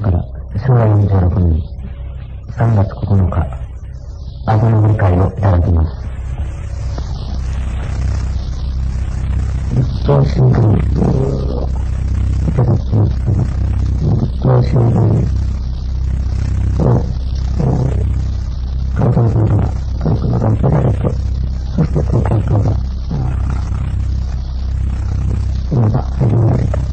れから昭和46年3月9日、あごの理解をいただきます。立教新聞いただきます、立教新聞を、関東軍が、関東が受けられて、そして今回等が、今が始められた。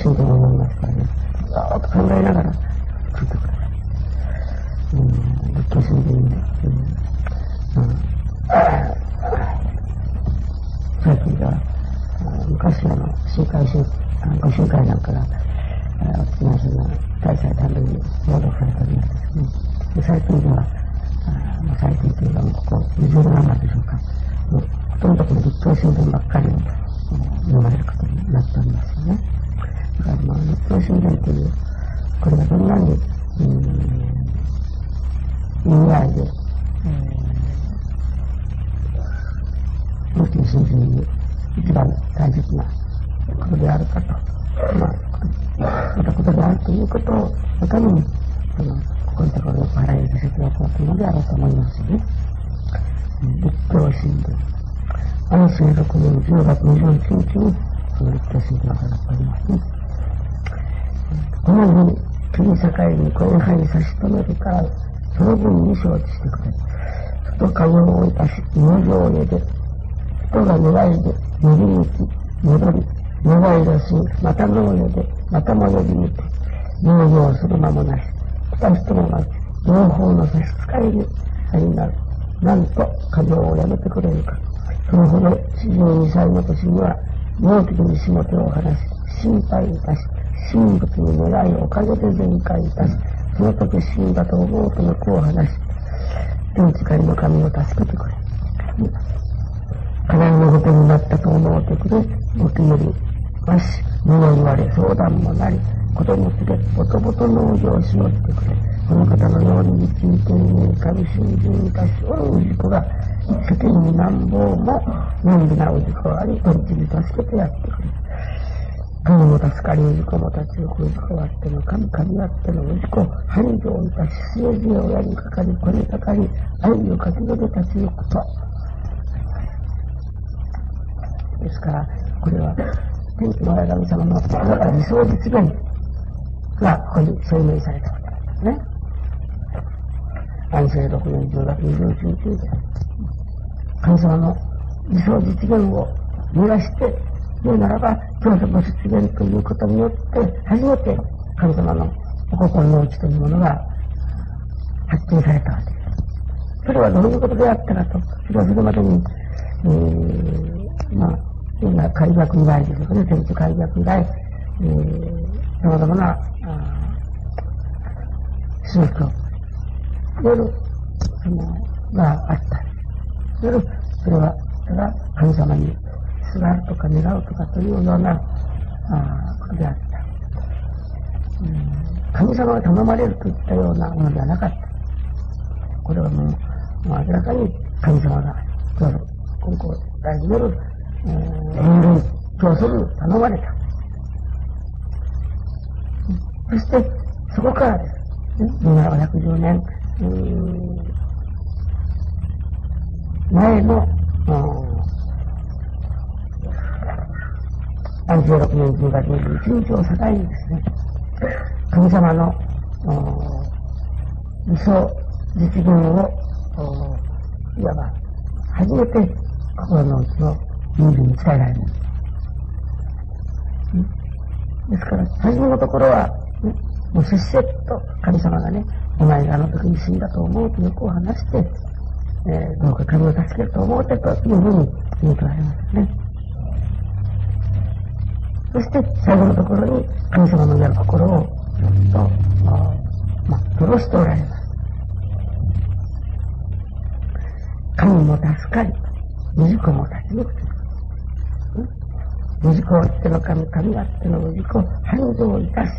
立教神殿を読みますからね、ずーっと考えながら聞いてください。うん、立教神殿に、うん最近が、昔あの、集会集、ご集会なんかが、お付き合いする大祭ために朗読されておりますですね。で最近では、あ最近というか、ここ20年余りでしょうか、ほとんどこの立教新聞ばっかりを読まれることになっておりますよね。から、まあ、立教新聞という、これがどん。なに、うん、意味合いで、えー無形心身に一番大切なことであるかと、まあ、またことであるということを、のために、その、ここにところを払いさせておこうというのであろうと思いますよね。立教新聞。安政6年10月21日に、その立教新聞が上がっておりますね。このように、国境にこういうふうに差し止めるから、その分に承知してくれ。外かよをいたし、入場を入れて、人が願いで、乗り道、戻り、願い出し、また農業で、また戻り見て、農業する間もなし、来た人もなし、両方の差し支えにありなる。なんと、家業をやめてくれるか。そのほど、42歳の年には、農機に仕事を話し、心配いたし、神仏に願いをおかげで全開いたし、その時死んだと思うとの子を話し、天地界の神を助けてくれ。課題のことになったと思うときで、ごきより、わし、物言われ、相談もなり、ことにつれ、ぼとぼと農業をしよってくれ。この方のように一日に神信心いたしおる氏子が、世間になんぼも、のんびな氏子あり、とんちに助けてやってくれ。神も助かり、氏子も立ち行く氏子あっての、神神あっての氏子、繁盛いたし、末々を親にかかり、子にかかり、愛をかけて立ち行くと。ですから、これは、天気の親神様のあなた理想実現がここに証明されたことなんですね。安政6年10月21日、神様の理想実現を目指して言うならば、教祖の出現ということによって、初めて神様のお心の内というものが発見されたわけです。それはどういうことであったかと、それはそれまでに、えー、まあ、今、開学以来ですよね、天地開学以来、えー、様々な、宗教、夜、その、があった。夜、それは、ただ、神様にすがとか願うとかというような、あことであった。うん、神様が頼まれるといったようなものではなかった。これはもう、もう明らかに神様が、今後、大事なる人類教祖に頼まれた。そして、そこからです。今110年、前の、36年10月21日を境にですね、神様の理想実現をいわば、初めて心の内を人間に伝えられる。ですから、初めのところは、ね、もうせっせと神様がね、お前があの時に死んだと思うとよく話して、えー、どうか神を助けると思うてというふうに言うとられますね。そして最後のところに神様のやる心をずっと、まあ、殺しておられます。神も助かり、氏子も立ち抜く。氏子あっての神、神あっての氏子を繁盛いたし、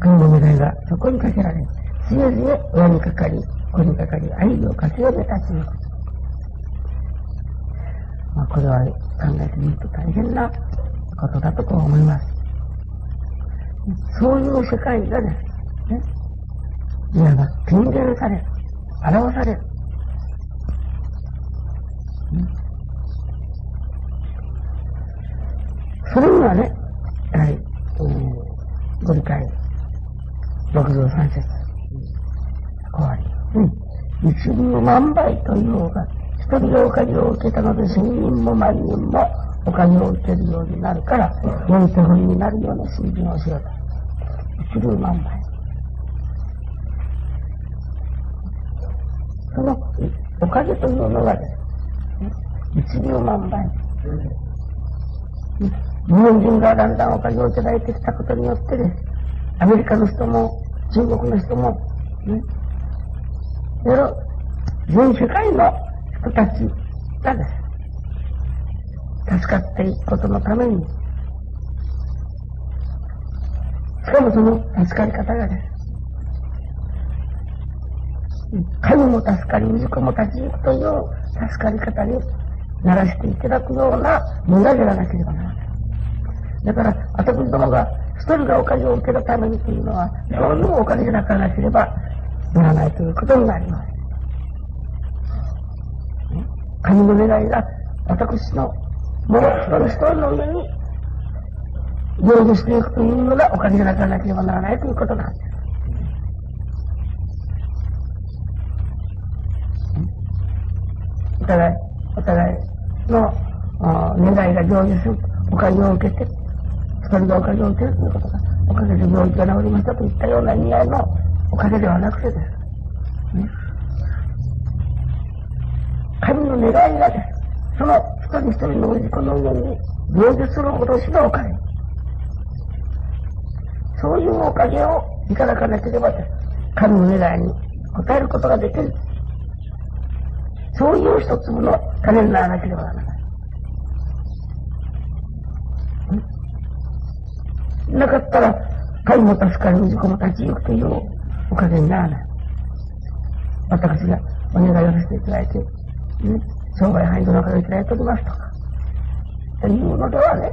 神の願いがそこにかけられ、つえづえ親にかかり、子にかかり、愛をかけよめ立ち抜く。まあ、これは考えてみると大変なことだと思います。そういう世界がですね、いわば金言される、表される。それにはね、やはり、うん、ご理解、六条三節、こうあり、うん、一流万倍というのが、一人がお金を受けたので千人も万人もお金を受けるようになるから、良い手本になるような水準をしようと。一流万倍。そのおかげというのがですね、一流万倍。日本人がだんだんお金をいただいてきたことによってです。アメリカの人も、中国の人も、ね、全世界の人たちがです。助かっていくことのために、しかもその助かり方がです。神も助かり、息子も立ち行くという助かり方にならしていただくような願いではなければならない。だから、私どもが一人がお金を受けるためにというのは、そういうお金じゃなかなければならないということになります。神の願いが私のもう一人一人の上に成就していくというのがお金じゃなかなければならないということなんです。お互い、お互いの願いが成就するお金を受けて、それがおかげを受けるということが、おかげで病気が治りましたといったような意味合いのおかげではなくてです。ね、神の願いが。その一人一人の氏子の上に成就するほどしのおかげ。そういうおかげをいただかなければ。神の願いに応えることができる。そういう一粒の種にならなければならない。なかったら、神も助かる、自己も立ち行くというおかげにならない。私がお願いをさせていただいて、ね、商売繁盛のおかげいておりますとか、というのではね、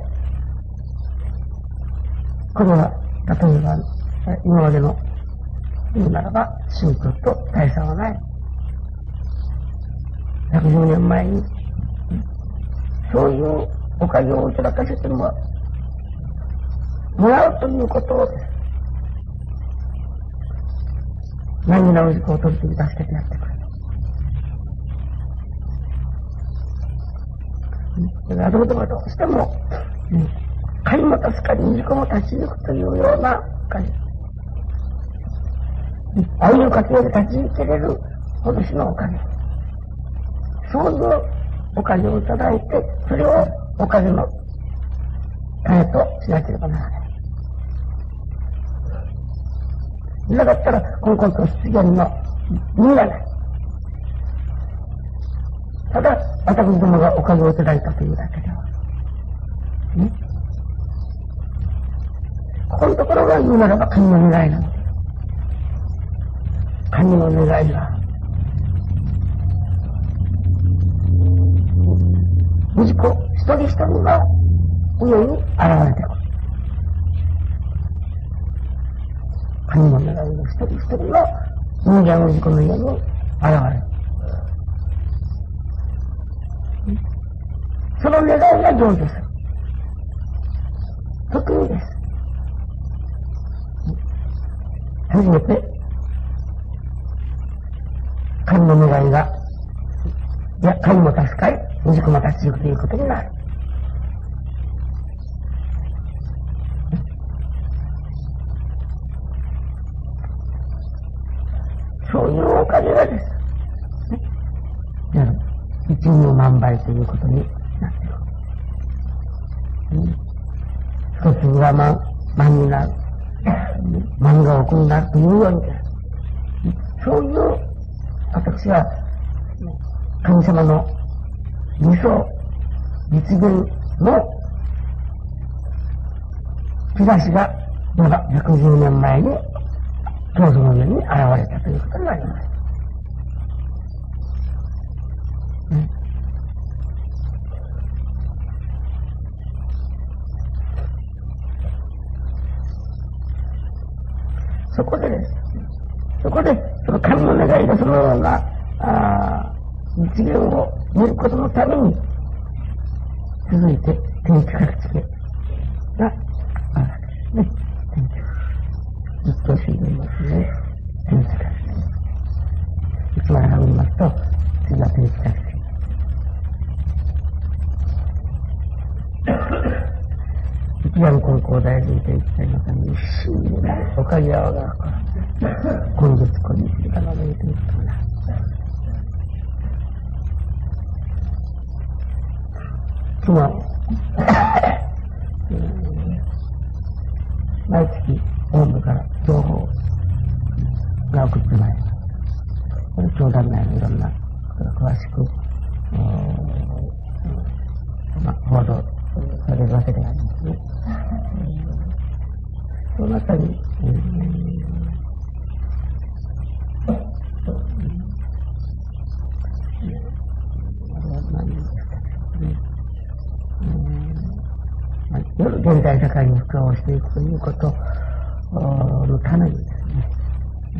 これは、例えば、今までの言うならば、宗教と大差はない。110年前に、そういうおかげをいただかせてももらうということを、何の氏子を取り次ぎ助けてやってくれ。それはどうでもどうしても、うん、神も助かり、氏子も立ち行くというような感じ。愛をかけで立ち行けれる今年のおかげ。そういうおかげをいただいて、それをおかげの種としなければならない。なかったら、このコント出現の意味がない。ただ、私どもがお金をいただいたというだけでは。ね。ここのところが言うならば神の願いなのです。神の願いは、息子一人一人の上に現れてくる。神の願いの一人一人の人間の自己の家に現れる。その願いが成就する。特にです。初めて、神の願いが、いや、神も助かり、未熟も立ち行くということになる。そういうおかげがです。ね、一人万倍ということには万、万になる。万が億になるというように、そういう私は神様の理想、実現の兆しが、まだ110年前に、教祖の上に現れたということになります。そこでです。そこで、その神の願いがそのような、あ実現を見ることのために、続いて天地から地形があるわけですね。天地ずっと主義言いますね。天地から地形。いつまでが見ますと、次は天地から地形。一番高校大学で行きたいのために、死になるおかげはが、今月こにするかのめいていくとな。昨日、毎月本部から情報が送ってまいります。これ教団内のいろんな詳しく、まあ、報道されるわけでありますね。その中に、現代社会に普及をしていくということのためにですね、え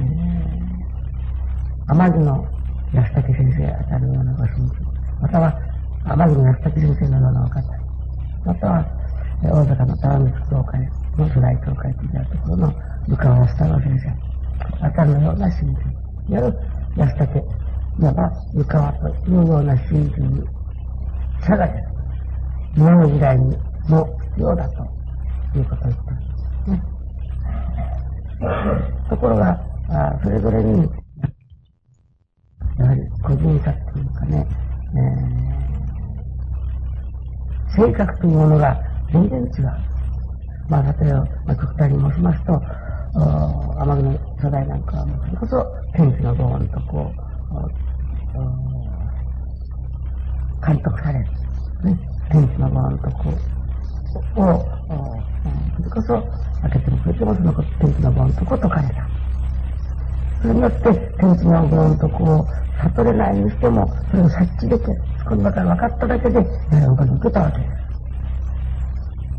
ー、天城の安武先生あたるようなご神父、または天城の安武先生のようなお方、または大阪の玉光教会の巨大教会というところの部下をしたわけですあたるのような神父、いわゆる安武、いわば湯川というような神父に、差がです。今の時代にも必要だということを言ったんですね。ところが、あそれぞれに、やはり個人差っていうかね、えー、性格というものが全然違う。まあ、例えば、まあ、極端に申しますと、天城の世代なんかは、それこそ天気のご恩とこう、監督される。ね、天気のご恩とこう、を、それこそ、開けてもくれてもその天気のごんとこう解かれた。それによって、天気のごんとこを悟れないにしても、それを察知できる。この中が分かっただけで、やはり他に受けたわけで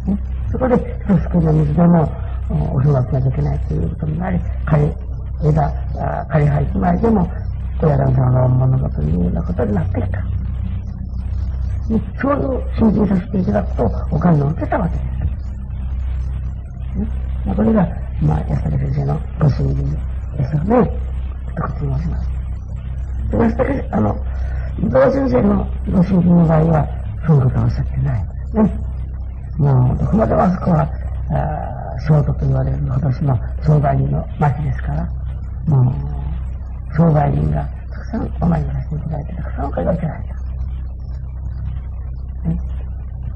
す。ね、そこで、一つの水でも、お風呂がなきゃいけないということになり、枯枝、枯葉一枚でも、親鸞様の物事というようなことになってきた。ねそういう信心させていただくと、お金を受けたわけです。ね、これが、まあ、安武先生のご信心ですですよね。一口申します。安武、あの、伊藤先生のご信心の場合は、そういうことはおっしゃってない。ね。もう、どこまでもあそこは、あショートと言われる今年の商売人の町ですから、もう、商売人がたくさんお参りさせていただいて、たくさんお金がいただいた。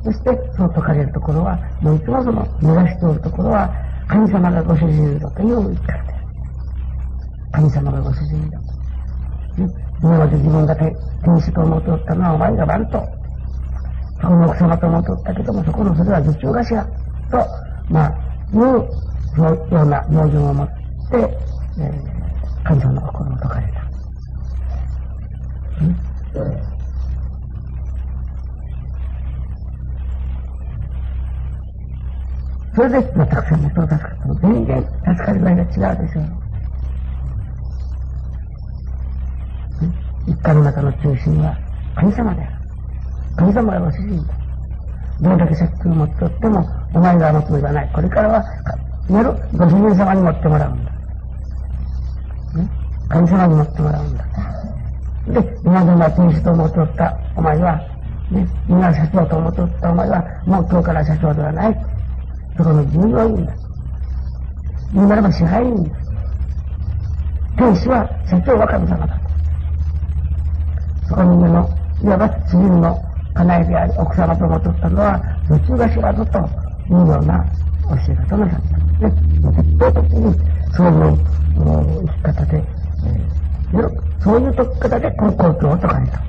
そして、その解かれるところは、もういつもその目指しておるところは、神様がご主人だという言い方です。神様がご主人だ。今まで自分が天使と思っておったのはお前が番と。そこの奥様と思っておったけども、そこのそれは受注頭と、まあ、いうような名字を持って、えー、神様の心を解かれた。それで、まあ、たくさんの人が助かったの。全然助かり具合が違うでしょう。一家の中の中心は神様である。神様がご主人だ。どれだけ借金を持っておっても、お前が持つのではない。これからは、やるご主人様に持ってもらうんだ。ね、神様に持ってもらうんだ。で、今でも天使と思っておったお前は、ね、今社長と思っておったお前は、もう今日から社長ではない。そこの従業員だ。言うならば支配人だ。天使は社長は神様だ。こに目の、いわば自分の家内であり奥様と思っておったのは、普通が知らずというような教え方のされた。ね、絶対的にそういう生き方で、えー、そういう解き方でこの公共を解かれた。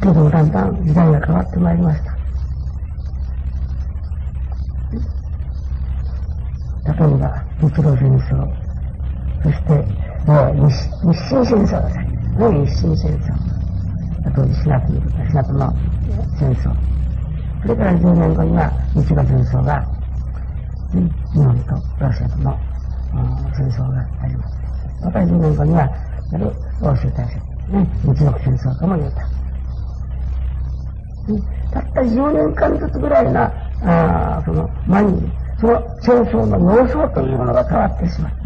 けどだんだん時代が変わってまいりました。例えば、日露戦争、そして、もう日清戦争ですね。日清戦争。あと、シナプ、シナプの戦争。それから10年後には日露戦争が、日本とロシアとの戦争があります。また10年後には、やる欧州大戦、ね、日露戦争とも言うた。たった10年間ずつぐらいな、あその前に、その戦争の様相というものが変わってしまって。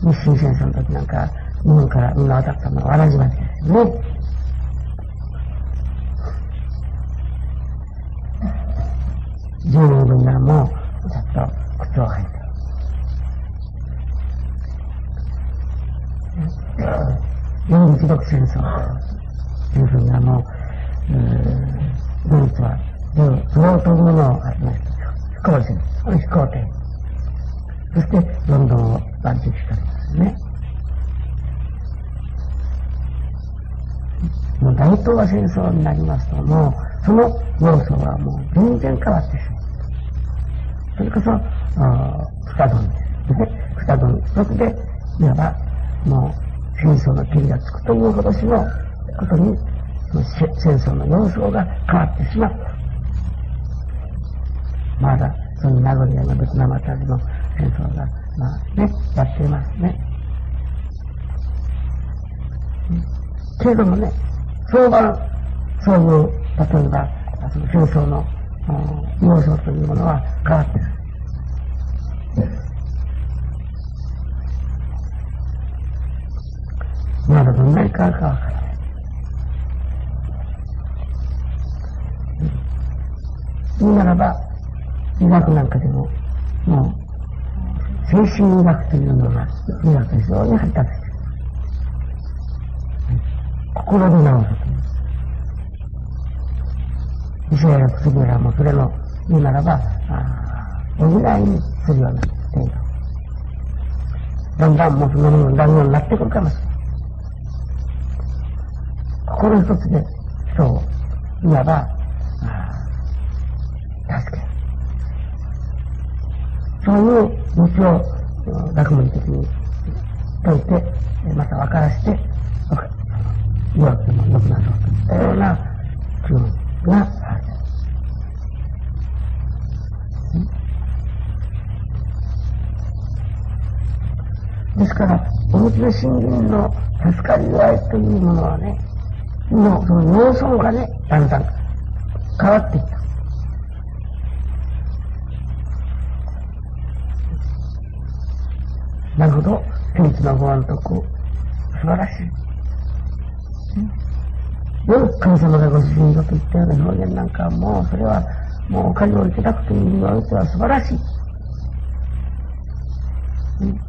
日清戦争の時なんか、日本からみんな渡ったのは同じわけですよね。10年分ならもう、ちょっと靴を履いて。四日独戦争というふう。なもう、ドイツは、不老というものを始め飛行船、飛行艇。そして、ロンドンを万喫したんですね。もう大東亜戦争になりますと、もう、その要素はもう全然変わってしまう。それこそ、二丼ですね。二丼一つで、いわば、もう、戦争の手がつくというほどしのことに、戦争の様相が変わってしまった。まだ、その名残のベトナムあたりの戦争が、まあね、やっていますね。けれどもね、相場、そういう、例えば、その戦争の要素というものは変わってる。まだどんなに変わるかわからない。言うならば、医学なんかでも、もう、精神医学というのが、医学非常に発達してる。心で治すという。医者や薬やもそれの言うならば、補いにするような程度。だんだんもうそのものだんだんになってくるかもしれない。心一つで人を、いわば、助け。そういう道を学問的に解いて、また分からして、弱くても良くなろうといったような気分がある。ですから、お持ちの信心の助かり合いというものはね、のその様相がね、だんだん変わっていった。なるほど。天地のご安徳、素晴らしい。よ神様がご主人だと言ったような表現なんかもう、それは、もうお金をいただくという意味においては素晴らしい。うん、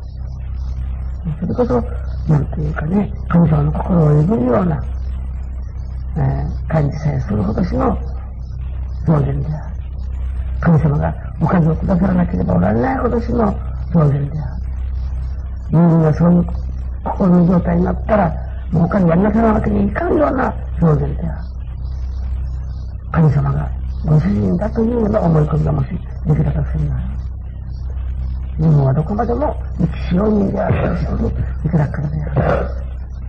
それこそ、なんていうかね、神様の心を譲るような、えー、感じさえするほどしの表現である。神様がお金をくださらなければおられないほどしの表現である。人間がそういう心の状態になったら、もう他にやりなさらわけにいかんような表現である。神様がご主人だというような思い込みがもしできたとするなら、人間はどこまでも生きしよう人であるといういくらからである。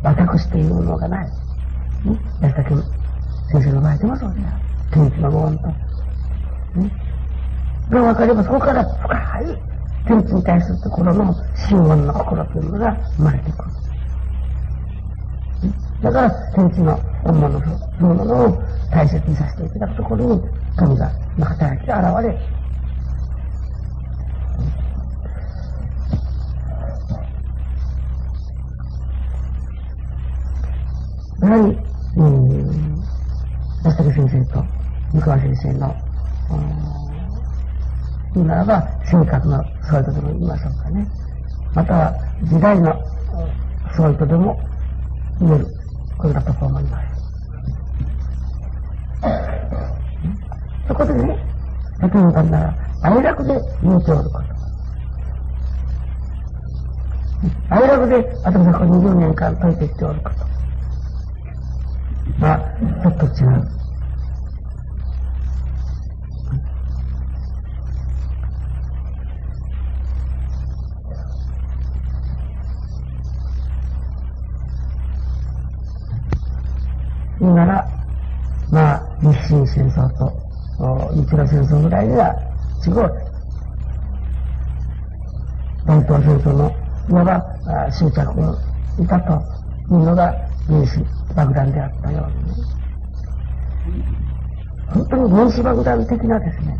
私というものがない。ね、安田君先生の場合でもそうである。天地のご恩と。ね。が分かればそこから深い天地に対するところの真言の心というものが生まれてくる。だから、天地の本物そのものを大切にさせていただくところに、神が働きが現れ、やはり、うん、安先生と三河先生の、言うならば、性格のそういうことも言いましょうかね。または、時代のそういうとでも言えることだと思います。そこでね、例えばなら、愛楽で言うておること。愛楽で、あとこの20年間解いてきておること。まあ、ちょっと違う。言うなら、まあ、日清戦争と日露戦争ぐらいでは違う。大東戦争のいわば終着にいたというのが原子爆弾であったようにね。本当に原子爆弾的なですね、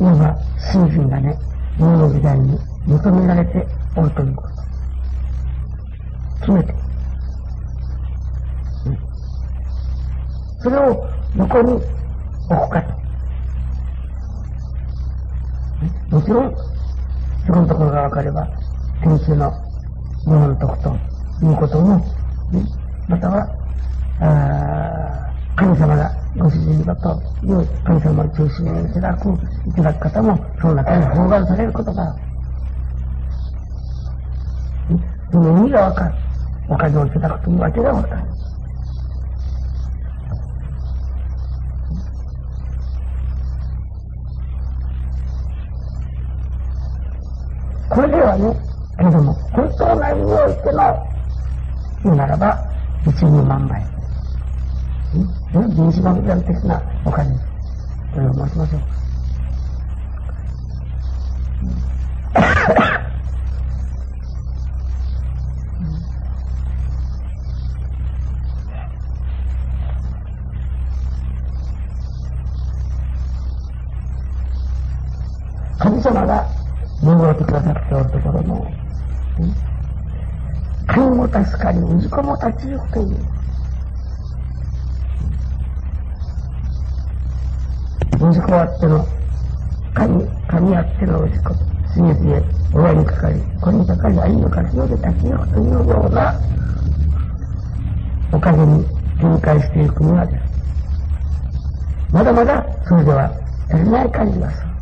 いわば真品がね、今の時代に求められておるということ。決めて。それをどこに置くかと。もちろん、そこのところが分かれば、天中の日本徳ということも、または、神様がご主人だという神様を中心にいただく、いただく方も、その中に包含されることが、その意味がわかる。お金をいただくというわけがわかる。これではね、けれども、本当の意味においての、言うならば、一二万倍。うん？原子爆弾的なお金。これを申しましょう。神様が守ってくださっておるところの、神も助かり、氏子も立ち行くという。氏子あっての、神、神あっての氏子、すげすげ、親にかかり、子にかかり、愛の活用で立ち行くというような、おかげに展開していくにはです。まだまだ、それでは足りない感じがする。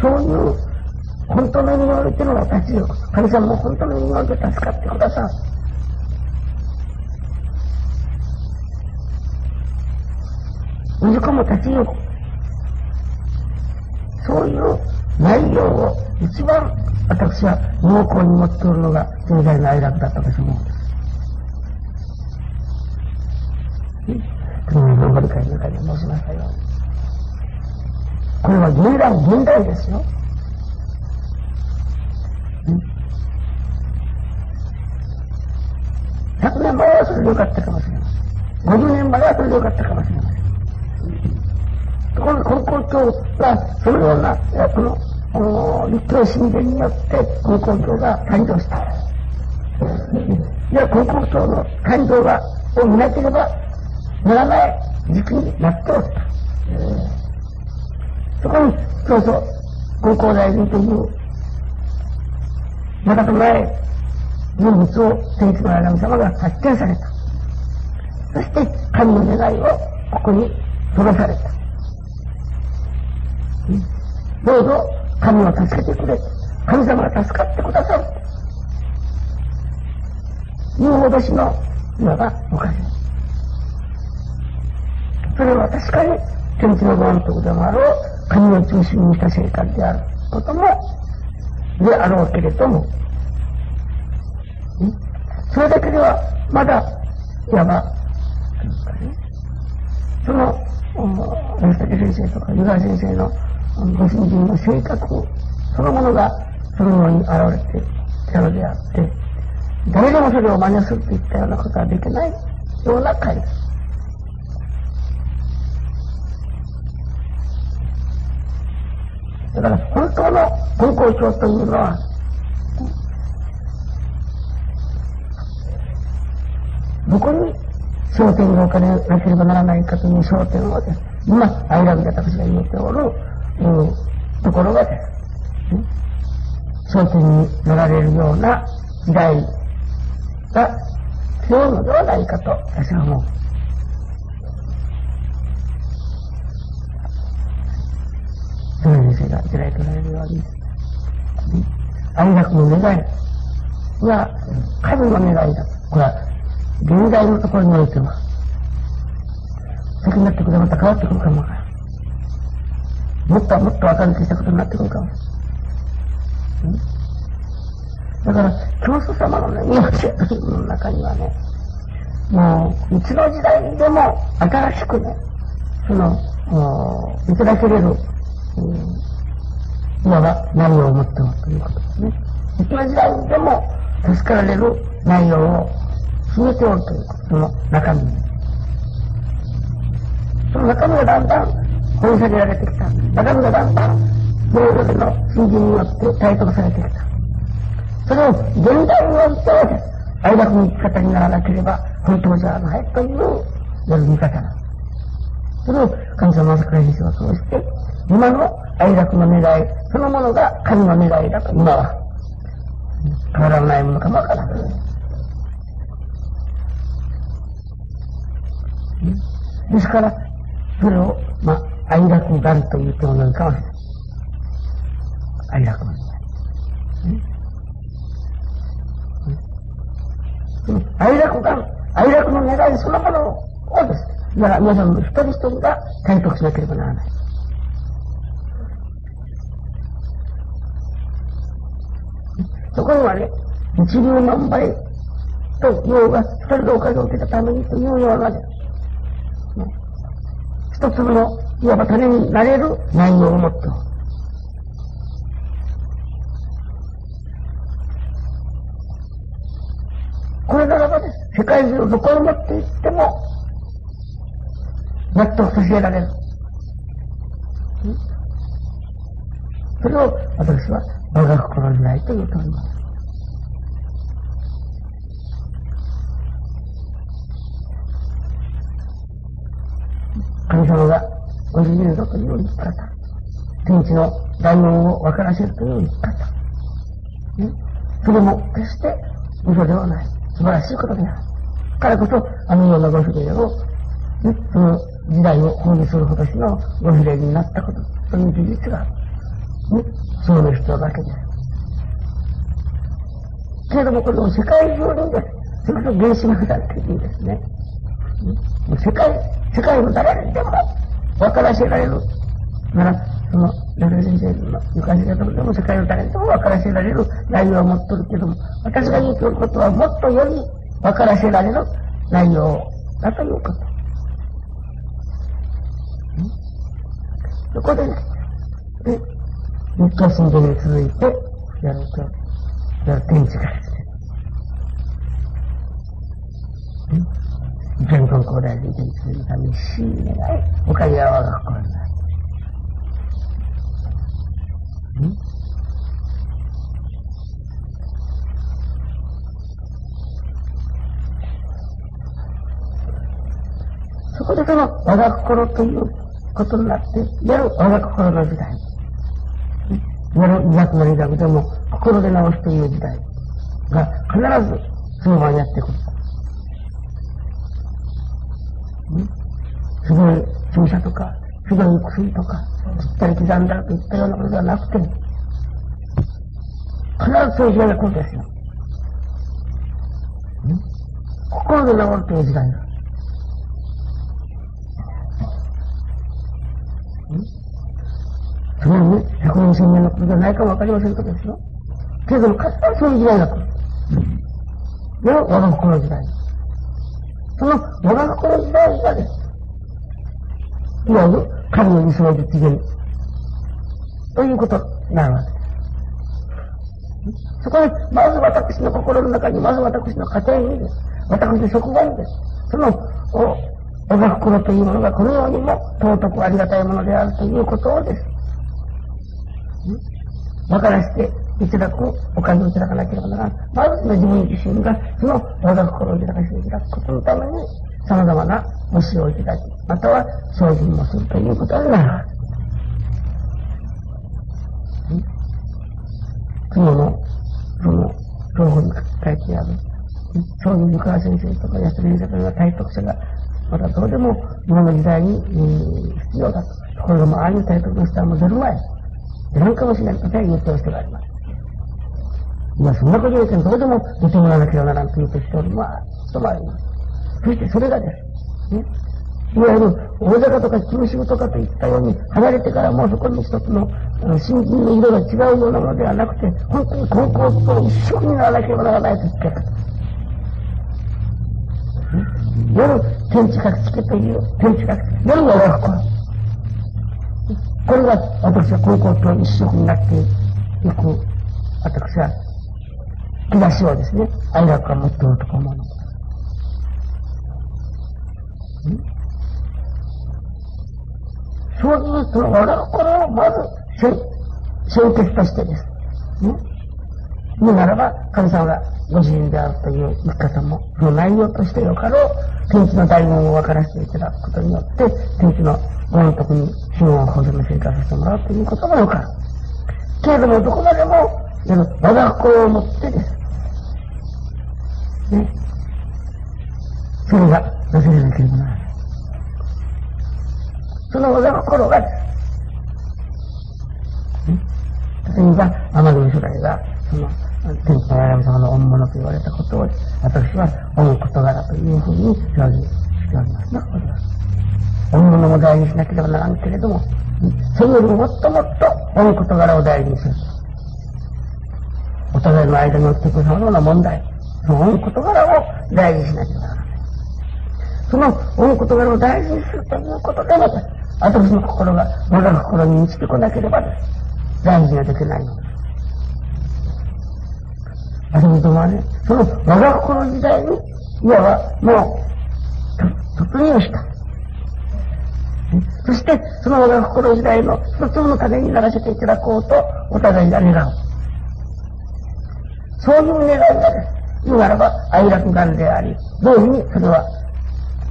そういう本当の意味においての私を、神様も本当の意味において助かってください。息子も立ちよそういう内容を一番私は濃厚に持っておるのが経済の愛楽だったと思うんです。国の登り会の中で申しましたように。これは現代、現代ですよ。100年前はそれでよかったかもしれません。50年前はそれでよかったかもしれません。ところが、この公共が、そのような、この、この立教神殿によって、この公共が誕生した。いや、この公共の誕生が、を見なければならない時期になっておった。そこに、そうそう、高校大臣という、またとない人物を天地の神様が発見された。そして、神の願いをここに届された。どうぞ、神を助けてくれ。神様が助かってくださる。いう脅しの、いわばおかげ。それは確かに、天地のご安徳でもあろう、神を中心にした生活であることも、であろうけれども、それだけでは、まだ、いわば、その、安武先生とか湯川先生のご主人の性格そのものがそのように現れてきたのであって、誰でもそれを真似するといったようなことはできない。ような会です。だから本当の根校長というのは、どこに焦点が置かなければならないかという焦点をです、今、愛楽で私が言っておる、うん、ところがです、焦点になられるような時代が強いのではないかと私は思う。その店がいただいておられるように、愛楽の願いは神の願いだ。これは現在のところにおいては、先になってくればまた変わってくるかもわからん。もっともっと明るくしたことになってくるかも。だから、教祖様のね、命の中にはね、もう、いつの時代にでも新しくね、その、いただけれる、いわば内容を持っておるということですね。いつの時代でも助かられる内容を秘めておるということ、その中身その中身がだんだん掘り下げられてきた。中身がだんだん、それぞれの信心によって体得されてきた。それを現代において、愛楽の生き方にならなければ本当じゃないというやる見方なそれを神様の桜井先生はそうして、今の愛楽の願い、そのものが神の願いだと今は変わらないものかもわからない。ですから、それを、まあ、愛楽願と言ってもよいかもしれない。愛楽の願い。愛楽願、愛楽の願いそのものをです。だから皆さん一人一人が体得しなければならない。そこにはね、一流万倍と要が一人でおかげを受けたためにというような、ね、一つのいわば種になれる内容を持っておる。これならばです。世界中どこを持っていっても、納得させられる。それを私は我が心にないと言うとおります。神様がご自由だという生き方。天地の大門を分からせるという生き方。それも決して嘘ではない。素晴らしいことである。からこそ、あのようなご比例を、その時代を保持するほどしのご比例になったこと、という事実が、ね、そうの人だけです。けれどもこれを世界中にです。それこそ原子学だっていうんですね。世界、世界の誰にでも分からせられる。なら、その、中先生の昔だとでも世界の誰にでも分からせられる内容を持っとるけども、私が言うとることはもっとより分からせられる内容だということ。そこでね、で、日教神殿に続いて、やると、やる天地がですね、全国高大で一日するために、死に願い、おかげは我が心になる。そこでその我が心ということになって、いわゆる我が心の時代。いわゆる医学の医学でも心で治すという時代が必ずその場にやってくる。すごい注射とか、ひどい薬とか、切ったり刻んだといったようなことではなくて、必ずそういう時代が来るんですよ。心で治るという時代が。それに、百年千年のことじゃないかもわかりません。けどですよ。けれども、必ずそういう時代が来る。で、我が心時代。その我が心時代がです。いわゆる神の理想実現ということなわけです。そこで、まず私の心の中に、まず私の家庭にです。私の職場にです。その、お、描く心というものがこのようにも尊くありがたいものであるということをです。分からしていただく、お金をいただかなければならない。まず自分自身が、その我が心をいただかせていただくことのために、様々な教えをいただき、または精進もするということになるわけ。昨日の、その、東本に書いてある、そういう湯川先生とか安田先生とか体得者が、またどうでも今の時代に、必要だと。ころが、まあ、あいう体得の人はもう出る前、出らんかもしれないと言ってる人があります。いや、そんなこと言うてどうでも出てもらわなければならんというとしております。ともあります。そしてそれがです。ね。いわゆる大阪とか九州とかといったように、離れてからもうそこに一つの新人の色が違うようなものではなくて、本当に高校と一緒にならなければならないと言ってた。夜、天地隠し家という、天地隠し家。夜が親子。これが私は高校と一色になっていく、私は、気出しをですね、愛楽が持っておると思うの。そういうその我が心をまず先決としてです。ね。言うならば、神様がご自身であるという言い方も、その内容としてよかろう、天地の大門を分からせていただくことによって、天地のご恩徳に死を保全の生活させてもらうということもよかる。けれども、どこまでも、我が心を持ってです。ね。それがなせれなければならない。その親心がです。例えば、天の初代が、その、天気の八神様の恩物と言われたことを、私は恩事柄というふうに表現しておりますね。恩物も大事にしなければならん。けれども、それよりももっともっと恩事柄を大事にする。お互いの間に起きてくる様々な問題、その恩事柄を大事にしなければならない。その恩事柄を大事にするということでまた、私の心が我が心に満ちてこなければです。大事ができないのです。私どもはね、その我が心時代に、いわばもう、突入した。そして、その我が心時代の一つの種にならせていただこうと、お互いが願う。そういう願いがです。言うならば、愛楽願であり、同時にそれは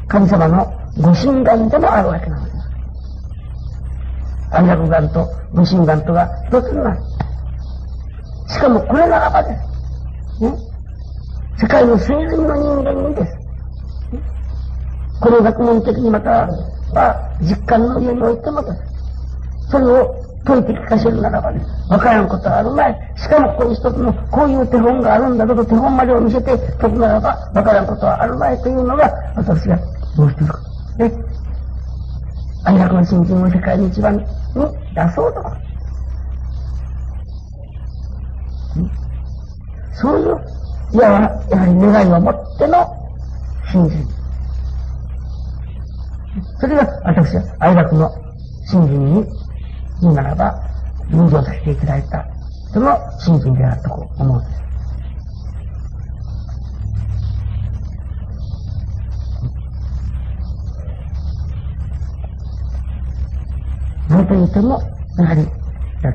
神様のご神願でもあるわけなのです。安楽眼と無心眼とが一つになる。しかもこれならばです。世界の成人の人間にです。この学問的にまたは実感の上においてもです。それを解いて聞かせるならばね、わからんことはあるまい。しかもこういう一つの、こういう手本があるんだぞと手本までを見せて解くならば、わからんことはあるまいというのが、私がもう一つ。ね。安楽の新人を世界に一番に出そうと。そういう、いや、やはり願いを持っての信心。それが私は愛楽の信心に言うならば、入場させていただいた、その信心であると思うんです。何と言っても、やはり、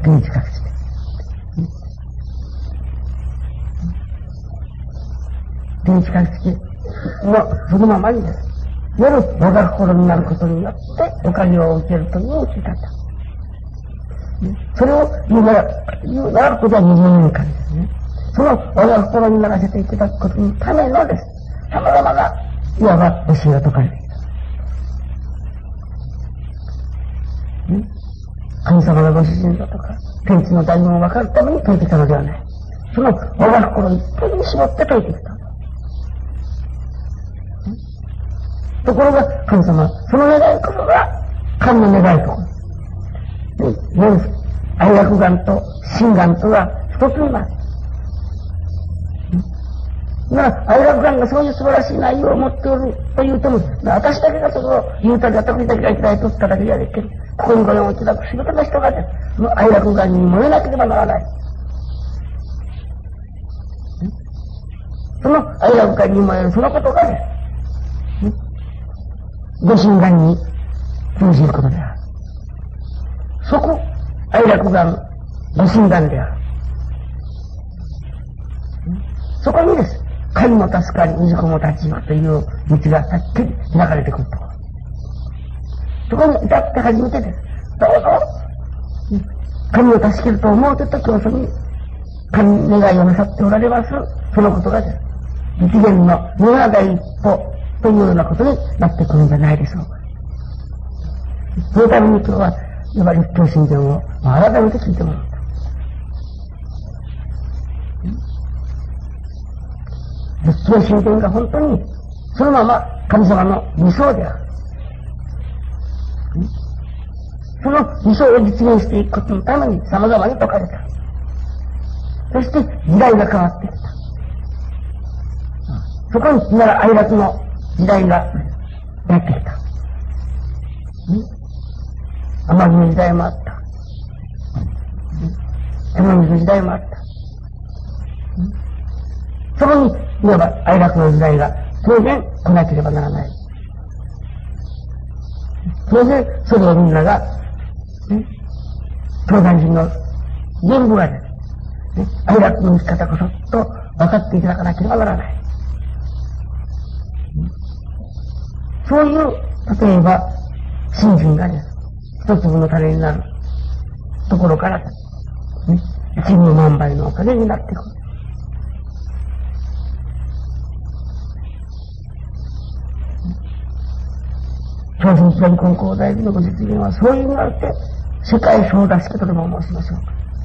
天地隠し天地隠しての、そのままにです。夜、我が心になることによって、おかげを受けるという生き方。それを言うなら、言うなら、これは二十年間ですね。その我が心にならせていただくことのためのです。様々な、いわば教えが解かれている。神様のご主人だとか、天地の大門を分かるために解いてきたのではない。その我が心を一点に絞って解いてきた。ところが、神様、その願いこそが、神の願いところ。で、愛楽願と心願とは一つになる。な、愛楽観がそういう素晴らしい内容を持っておると言うても、私だけがそれを言うたり、私だけがいただいとっただけじゃできる。ここにご用をいただく仕事の人がね、その愛楽観に燃えなければならない。その愛楽観に燃えるそのことがね、ご神願に通じることである。そこ、愛楽願、ご神願である。そこにです。神も助かり、水子も立ち行くという道がはっきり開かれてくるところ。そこに至って初めてです。どうぞ、神を助けると思うてと教祖に、神願いをなさっておられます、そのことがです。実現の願い一歩というようなことになってくるんじゃないでしょうか。そのために今日は、いわゆる教神殿を改めて聞いてもらう。仏教神殿が本当に、そのまま神様の理想である。その理想を実現していくことのために様々に説かれた。そして時代が変わってきた。そこになら愛楽の時代がやってきた。天城の時代もあった。山水の時代もあった。そこに、いわば愛楽の時代が当然来なければならない。当然、それをみんなが、ね、東山人の全部がね、愛楽の生き方こそと分かっていただかなければならない。そういう、例えば、信心がね、一粒の種になるところから、ね、一粒の万倍のお金になっていく。朝鮮戦根高大寺のご実現はそういう意味があって、世界小出し家とでも申しましょ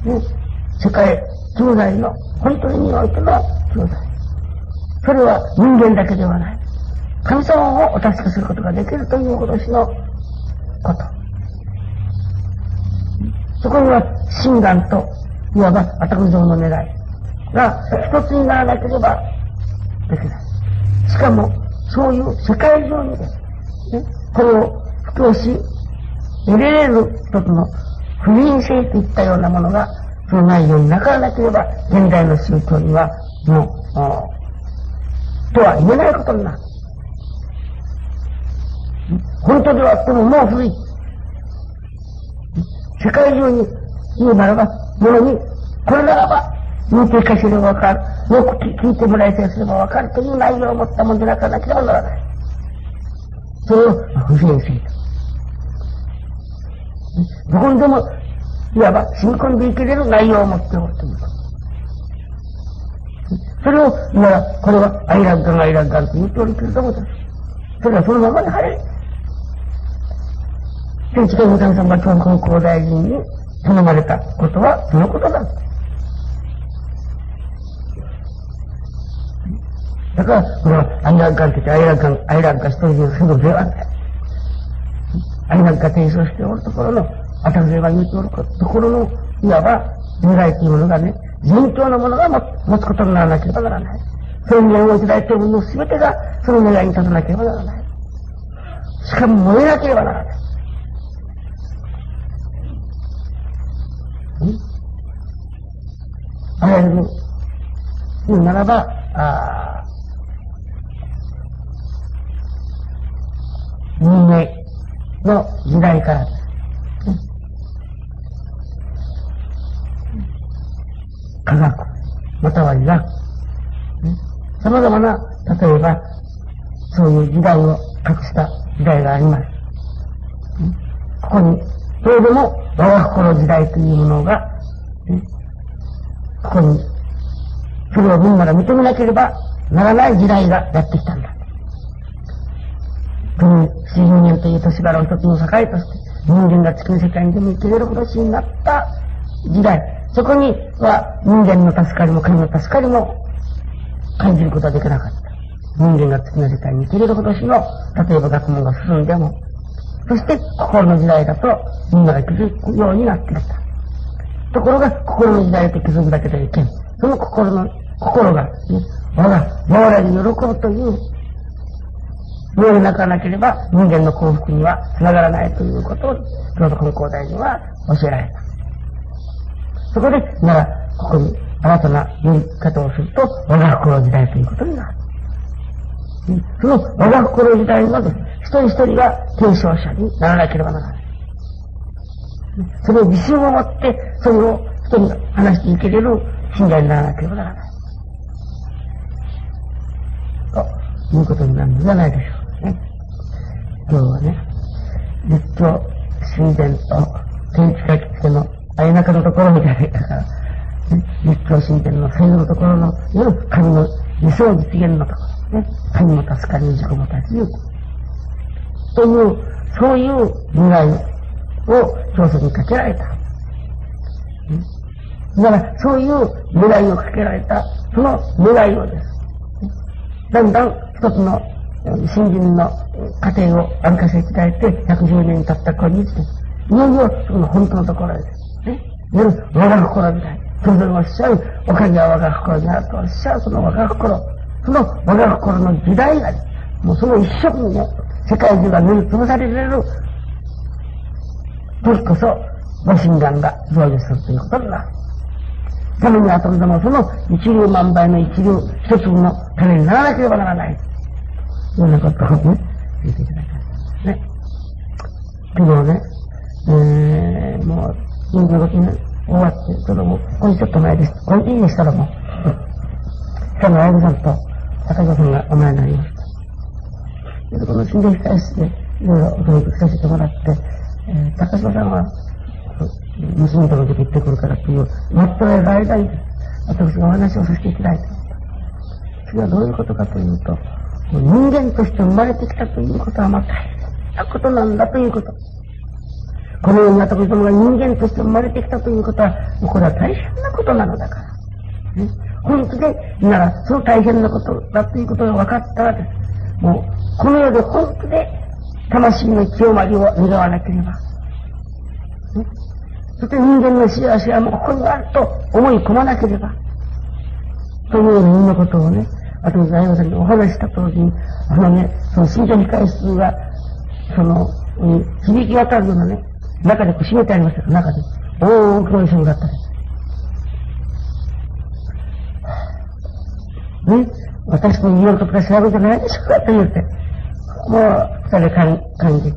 う。ね、世界兄弟の、本当においての兄弟。それは人間だけではない。神様をお助けすることができるという今年のこと。そこには、心願と、いわば、アタク像の願いが一つにならなければできない。しかも、そういう世界中にですね、これを布教し、得られる一つの不眠性といったようなものが、その内容になからなければ、現代の宗教には、もう、とは言えないことになる。本当ではあってももう古い。世界中に言うならば、ものに、これならば、言うてかしればわかる。よく聞いてもらいさえすればわかるという内容を持ったもんでなかなければならない。それを不正性と。どこにでも、いわば染み込んでいけれる内容を持っておるということ。それを、今、これは愛楽観愛楽観と言っておるけれども、それはそのままに晴れ。天地の神様が教皇皇大臣に頼まれたことはそのことだ。だから、これは愛楽観って愛楽観、愛楽観一人でするではない。愛楽観提唱しておるところの、あたふが言うておるところの、いわば、願いというものがね、順調なものが持つことにならなければならない。宣言をいただいているもの全てが、その願いに立たなければならない。しかも燃えなければならない。あらゆる、言うならば、あ人間の時代から、科学、または医学、様々な、例えば、そういう時代を隠した時代があります。ここに、それでも我が心時代というものが、ここに、それをみんなが認めなければならない時代がやってきたんだ。国、水人間という年柄を一つの境として、人間が月の世界にでも生きれるほどしになった時代。そこには人間の助かりも神の助かりも感じることはできなかった。人間が月の世界に生きれるほどしの、例えば学問が進んでも、そして心の時代だとみんなが気づくようになってきた。ところが心の時代と気づくだけでいけん。その心の、心が、ね、我が、我らに喜ぶという、世に泣かなければ人間の幸福には繋がらないということを、京都根校大臣は教えられた。そこで、なら、ここに新たな言い方をすると、我が心時代ということになる。その我が心時代の一人一人が提唱者にならなければならない。それを自信を持って、それを人に話していけれる信者にならなければならない。ということになるのではないでしょうかね。今日はね、立教、神殿と天地書きつけの相中のところみたいだから、立教神殿の最後のところの、神の理想実現のところ、ね、神も助かり、自己も立ち行く。という、そういう願いを教祖にかけられた。だから、そういう願いをかけられた、その願いをです。だんだん一つの新人の過程を歩かせていただいて、110年経った今日です。いよいよその本当のところです。ね。夜、我が心みたい。それぞれおっしゃる、おかげは我が心にあるとおっしゃる、その我が心。その我が心の時代が、もうその一色にね、世界中が塗りつぶされる時こそ、ご神願が成就するということになる。ためにはとめてもその一流万倍の一流一粒の種にならなければならない。そんなことをね、言っていただきます。ね。昨日ね、えー、もう、25日終わって、ちょっとも、これちょっと前です。これいいでしたらもう、今日の親御さんと高島さんがお前になりました。で、この心霊控室で、いろいろお届けさせてもらって、えー、高島さんは、娘との時行ってくるからっていう、待っておられる間に、私がお話をさせていただいて、それはどういうことかというと、人間として生まれてきたということはまあ大変なことなんだということ。このような時様が人間として生まれてきたということは、もうこれは大変なことなのだから。ね、本気で、なら、その大変なことだということが分かったらです。もう、この世で本気で、魂の清まりを願わなければ。そして人間の幸せはもうここにあると思い込まなければ。というようなことをね、あと、大悟さんにお話した時に、あのね、その信者控室が、その、響き渡るようなね、中でこう閉めてありましたから、中で。大きな衣装だったです。ね、私と言うことか調べてないでしょうかと言って、もう、二人感感激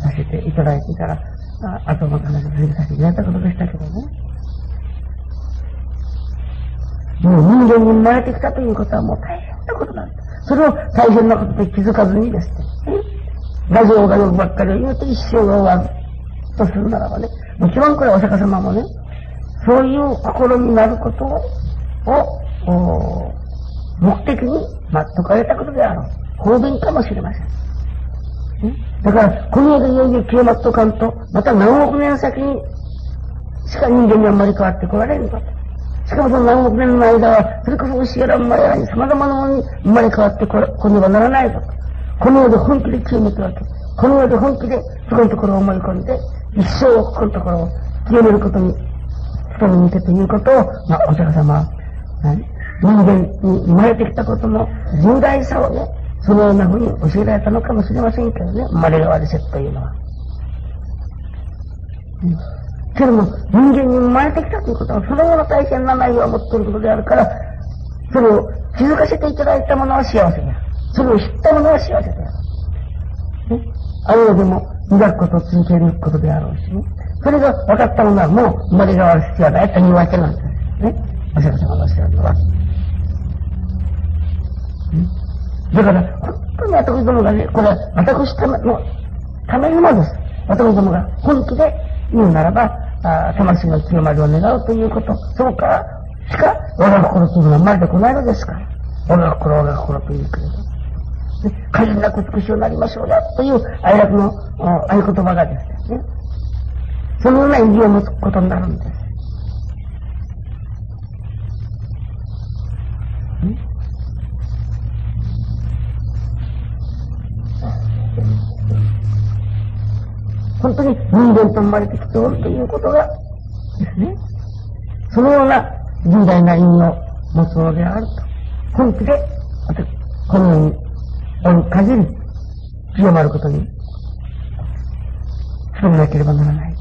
させていただいていたら、あ後の話を続けさせていただいたことでしたけどね。もう人間に生まれてきたということはもう大変なことなんです。それを大変なことで気づかずにですね、ラジオがよくばっかり言うと一生が終わる。とするならばね、もちろんこれお釈迦様もね、そういう心になることを、目的に待っとかれたことであろう。方便かもしれません？だから、この世でいよいよ清末とかんと、また何億年先にしか人間には生まれ変わってこられんと。しかもその何億年の間は、それこそ牛やら馬やらに様々なものに生まれ変わってこねばならないぞと。この世で本気で清めてわけ。この世で本気でそこのところを思い込んで、一生このところを清めることに努めにてということを、まあ、お釈迦様は、人間に生まれてきたことの重大さをね、そのようなふうに教えられたのかもしれませんけどね、生まれ変わり説というのは。うん、けども、人間に生まれてきたということは、そのような大変な内容を持っていることであるから、それを気づかせていただいたものは幸せである。それを知ったものは幸せである。ね、あるいはでも、磨くことを続けることであろうしね。それが分かったものはもう生まれ変わる必要はないというわけなんですね。お釈迦様のおっしゃるのは。だから、本当に私どもがね、これは私ためのためにもです。私どもが本気で言うならば、あ魂の清まりを願うということ、そうか、しか我が心というのは生まれてこないのですから。我が心、我が心というくれる。限りなく美しくなりましょうよという愛楽の合言葉がですね、そのような意義を持つことになるんです。本当に人間と生まれてきておるということがですね、そのような重大な意味を持つのであると、本気で、このようにかじり、強まることに、努めなければならない。